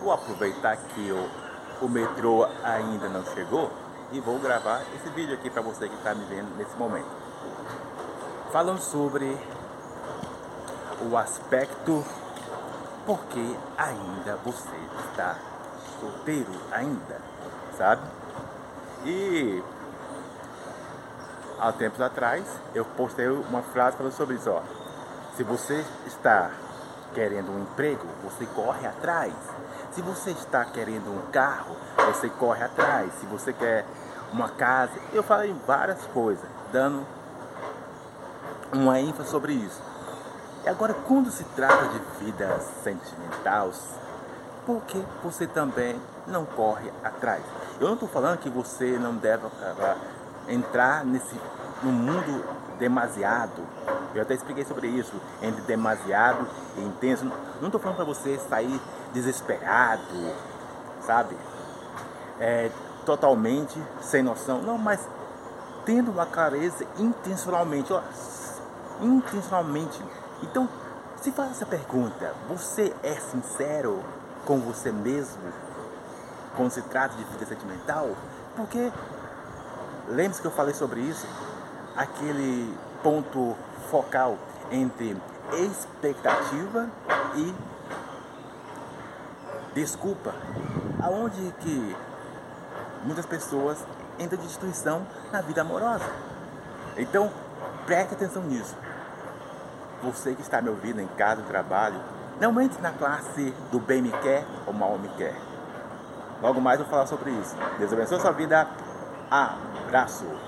vou aproveitar que o, o metrô ainda não chegou e vou gravar esse vídeo aqui para você que está me vendo nesse momento. Falando sobre o aspecto porque ainda você está solteiro ainda, sabe? E há tempos atrás eu postei uma frase falando sobre isso, ó. Se você está querendo um emprego, você corre atrás. Se você está querendo um carro, você corre atrás. Se você quer uma casa, eu falei várias coisas, dando uma ênfase sobre isso. E agora, quando se trata de vida sentimental, por que você também não corre atrás? Eu não estou falando que você não deve entrar nesse no mundo demasiado. Eu até expliquei sobre isso, entre demasiado e intenso. Não estou falando para você sair desesperado, sabe? É, totalmente sem noção. Não, mas tendo uma clareza intencionalmente, ó, intencionalmente. Então, se faz essa pergunta, você é sincero com você mesmo quando se trata de vida sentimental? Porque lembre-se que eu falei sobre isso, aquele ponto focal entre expectativa e desculpa, aonde que muitas pessoas entram de destruição na vida amorosa. Então, preste atenção nisso. Você que está me ouvindo em casa, no trabalho, não entre na classe do bem me quer ou mal me quer. Logo mais eu vou falar sobre isso. Deus abençoe a sua vida. Abraço.